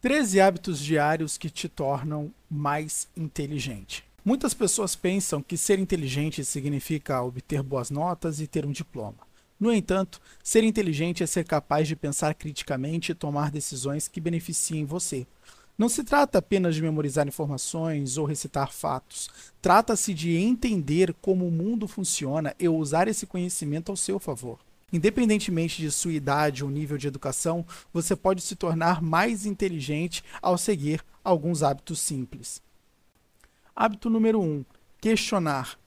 13 hábitos diários que te tornam mais inteligente. Muitas pessoas pensam que ser inteligente significa obter boas notas e ter um diploma. No entanto, ser inteligente é ser capaz de pensar criticamente e tomar decisões que beneficiem você. Não se trata apenas de memorizar informações ou recitar fatos. Trata-se de entender como o mundo funciona e usar esse conhecimento ao seu favor. Independentemente de sua idade ou nível de educação, você pode se tornar mais inteligente ao seguir alguns hábitos simples. Hábito número 1: um, questionar.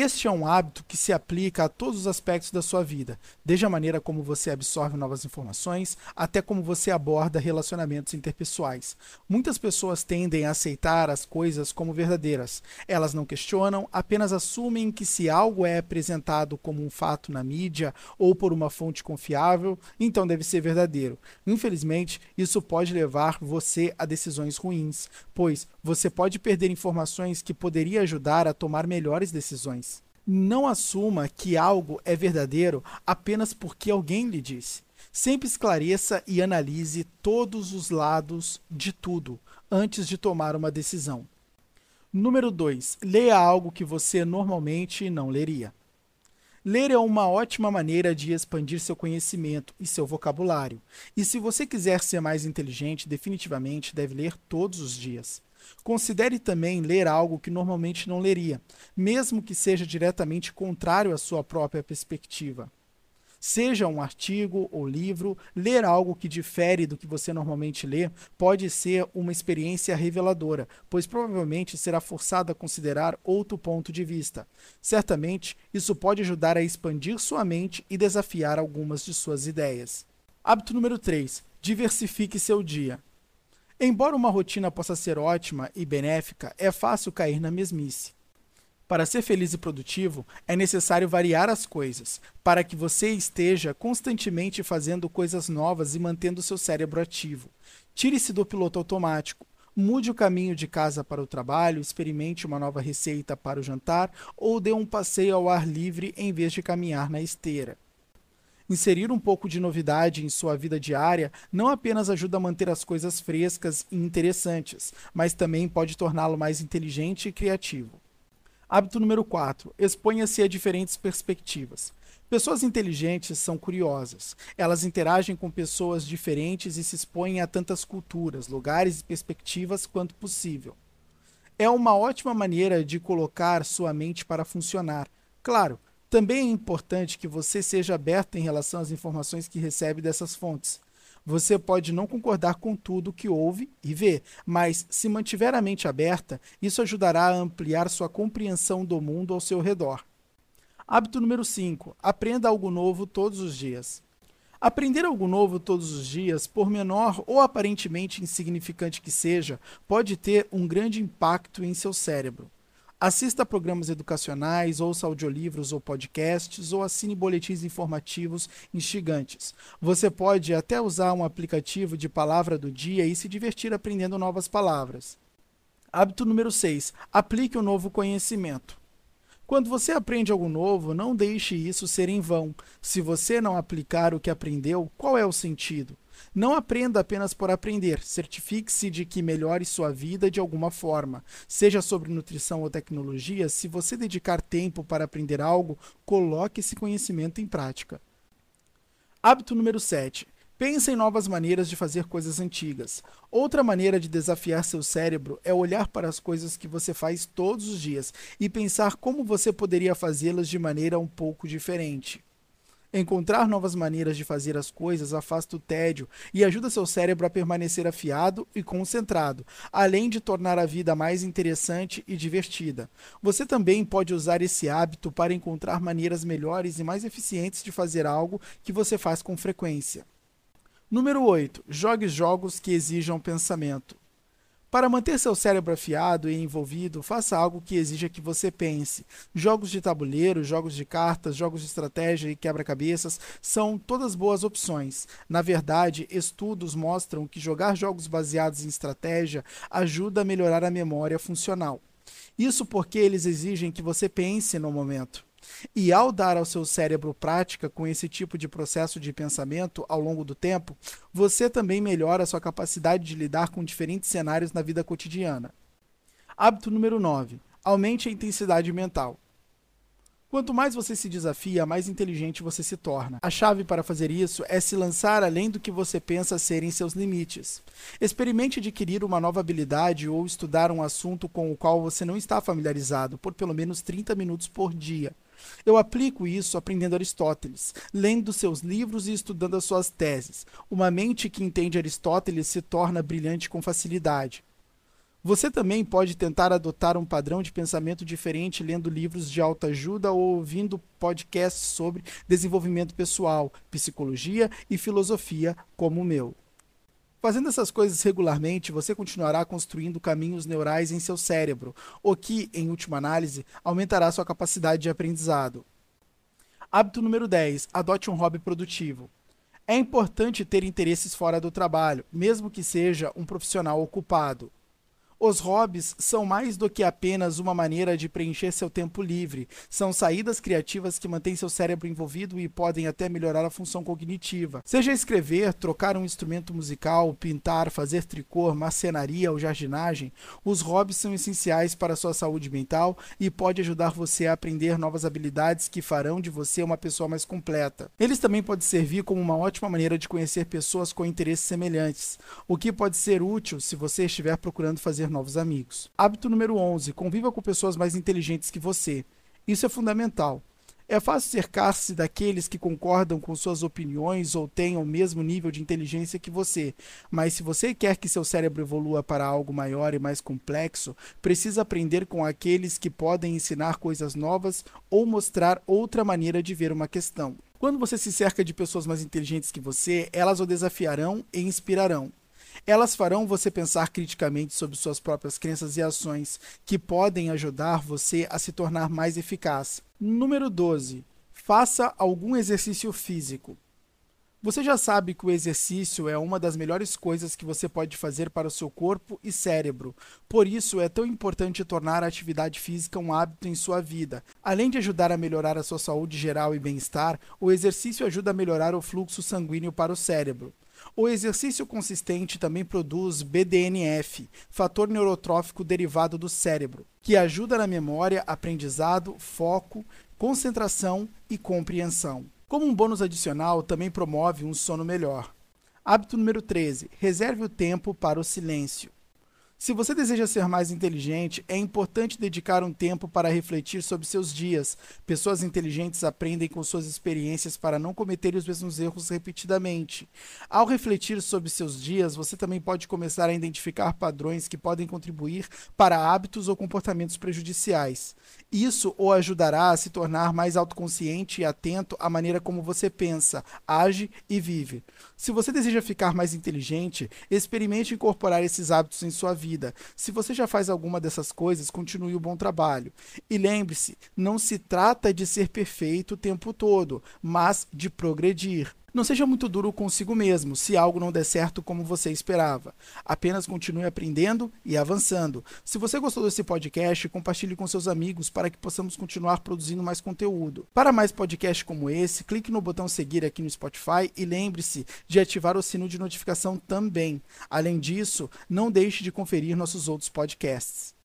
Este é um hábito que se aplica a todos os aspectos da sua vida, desde a maneira como você absorve novas informações até como você aborda relacionamentos interpessoais. Muitas pessoas tendem a aceitar as coisas como verdadeiras. Elas não questionam, apenas assumem que se algo é apresentado como um fato na mídia ou por uma fonte confiável, então deve ser verdadeiro. Infelizmente, isso pode levar você a decisões ruins, pois você pode perder informações que poderiam ajudar a tomar melhores decisões. Não assuma que algo é verdadeiro apenas porque alguém lhe disse. Sempre esclareça e analise todos os lados de tudo antes de tomar uma decisão. Número 2. Leia algo que você normalmente não leria. Ler é uma ótima maneira de expandir seu conhecimento e seu vocabulário. E se você quiser ser mais inteligente, definitivamente deve ler todos os dias. Considere também ler algo que normalmente não leria, mesmo que seja diretamente contrário à sua própria perspectiva. Seja um artigo ou livro, ler algo que difere do que você normalmente lê pode ser uma experiência reveladora, pois provavelmente será forçado a considerar outro ponto de vista. Certamente, isso pode ajudar a expandir sua mente e desafiar algumas de suas ideias. Hábito número 3: diversifique seu dia. Embora uma rotina possa ser ótima e benéfica, é fácil cair na mesmice. Para ser feliz e produtivo, é necessário variar as coisas, para que você esteja constantemente fazendo coisas novas e mantendo seu cérebro ativo. Tire-se do piloto automático. Mude o caminho de casa para o trabalho, experimente uma nova receita para o jantar ou dê um passeio ao ar livre em vez de caminhar na esteira. Inserir um pouco de novidade em sua vida diária não apenas ajuda a manter as coisas frescas e interessantes, mas também pode torná-lo mais inteligente e criativo. Hábito número 4. Exponha-se a diferentes perspectivas. Pessoas inteligentes são curiosas. Elas interagem com pessoas diferentes e se expõem a tantas culturas, lugares e perspectivas quanto possível. É uma ótima maneira de colocar sua mente para funcionar. Claro, também é importante que você seja aberto em relação às informações que recebe dessas fontes. Você pode não concordar com tudo que ouve e vê, mas se mantiver a mente aberta, isso ajudará a ampliar sua compreensão do mundo ao seu redor. Hábito número 5. Aprenda algo novo todos os dias. Aprender algo novo todos os dias, por menor ou aparentemente insignificante que seja, pode ter um grande impacto em seu cérebro. Assista a programas educacionais, ouça audiolivros ou podcasts, ou assine boletins informativos instigantes. Você pode até usar um aplicativo de palavra do dia e se divertir aprendendo novas palavras. Hábito número 6. Aplique o um novo conhecimento. Quando você aprende algo novo, não deixe isso ser em vão. Se você não aplicar o que aprendeu, qual é o sentido? Não aprenda apenas por aprender. Certifique-se de que melhore sua vida de alguma forma. Seja sobre nutrição ou tecnologia, se você dedicar tempo para aprender algo, coloque esse conhecimento em prática. Hábito número 7. Pense em novas maneiras de fazer coisas antigas. Outra maneira de desafiar seu cérebro é olhar para as coisas que você faz todos os dias e pensar como você poderia fazê-las de maneira um pouco diferente. Encontrar novas maneiras de fazer as coisas afasta o tédio e ajuda seu cérebro a permanecer afiado e concentrado, além de tornar a vida mais interessante e divertida. Você também pode usar esse hábito para encontrar maneiras melhores e mais eficientes de fazer algo que você faz com frequência. Número 8. Jogue jogos que exijam pensamento. Para manter seu cérebro afiado e envolvido, faça algo que exija que você pense. Jogos de tabuleiro, jogos de cartas, jogos de estratégia e quebra-cabeças são todas boas opções. Na verdade, estudos mostram que jogar jogos baseados em estratégia ajuda a melhorar a memória funcional. Isso porque eles exigem que você pense no momento. E ao dar ao seu cérebro prática com esse tipo de processo de pensamento ao longo do tempo, você também melhora a sua capacidade de lidar com diferentes cenários na vida cotidiana. Hábito número 9. Aumente a intensidade mental. Quanto mais você se desafia, mais inteligente você se torna. A chave para fazer isso é se lançar além do que você pensa serem seus limites. Experimente adquirir uma nova habilidade ou estudar um assunto com o qual você não está familiarizado por pelo menos 30 minutos por dia. Eu aplico isso aprendendo Aristóteles, lendo seus livros e estudando as suas teses. Uma mente que entende Aristóteles se torna brilhante com facilidade. Você também pode tentar adotar um padrão de pensamento diferente lendo livros de autoajuda ou ouvindo podcasts sobre desenvolvimento pessoal, psicologia e filosofia, como o meu. Fazendo essas coisas regularmente, você continuará construindo caminhos neurais em seu cérebro, o que, em última análise, aumentará sua capacidade de aprendizado. Hábito número 10: adote um hobby produtivo. É importante ter interesses fora do trabalho, mesmo que seja um profissional ocupado. Os hobbies são mais do que apenas uma maneira de preencher seu tempo livre. São saídas criativas que mantêm seu cérebro envolvido e podem até melhorar a função cognitiva. Seja escrever, trocar um instrumento musical, pintar, fazer tricô, marcenaria ou jardinagem, os hobbies são essenciais para a sua saúde mental e pode ajudar você a aprender novas habilidades que farão de você uma pessoa mais completa. Eles também podem servir como uma ótima maneira de conhecer pessoas com interesses semelhantes, o que pode ser útil se você estiver procurando fazer fazer novos amigos. Hábito número 11: conviva com pessoas mais inteligentes que você. Isso é fundamental. É fácil cercar-se daqueles que concordam com suas opiniões ou tenham o mesmo nível de inteligência que você, mas se você quer que seu cérebro evolua para algo maior e mais complexo, precisa aprender com aqueles que podem ensinar coisas novas ou mostrar outra maneira de ver uma questão. Quando você se cerca de pessoas mais inteligentes que você, elas o desafiarão e inspirarão. Elas farão você pensar criticamente sobre suas próprias crenças e ações, que podem ajudar você a se tornar mais eficaz. Número 12. Faça algum exercício físico. Você já sabe que o exercício é uma das melhores coisas que você pode fazer para o seu corpo e cérebro. Por isso, é tão importante tornar a atividade física um hábito em sua vida. Além de ajudar a melhorar a sua saúde geral e bem-estar, o exercício ajuda a melhorar o fluxo sanguíneo para o cérebro. O exercício consistente também produz BDNF, fator neurotrófico derivado do cérebro, que ajuda na memória, aprendizado, foco, concentração e compreensão. Como um bônus adicional, também promove um sono melhor. Hábito número 13: reserve o tempo para o silêncio. Se você deseja ser mais inteligente, é importante dedicar um tempo para refletir sobre seus dias. Pessoas inteligentes aprendem com suas experiências para não cometerem os mesmos erros repetidamente. Ao refletir sobre seus dias, você também pode começar a identificar padrões que podem contribuir para hábitos ou comportamentos prejudiciais. Isso o ajudará a se tornar mais autoconsciente e atento à maneira como você pensa, age e vive. Se você deseja ficar mais inteligente, experimente incorporar esses hábitos em sua vida vida. Se você já faz alguma dessas coisas, continue o bom trabalho. E lembre-se, não se trata de ser perfeito o tempo todo, mas de progredir. Não seja muito duro consigo mesmo se algo não der certo como você esperava. Apenas continue aprendendo e avançando. Se você gostou desse podcast, compartilhe com seus amigos para que possamos continuar produzindo mais conteúdo. Para mais podcasts como esse, clique no botão seguir aqui no Spotify e lembre-se de ativar o sino de notificação também. Além disso, não deixe de conferir nossos outros podcasts.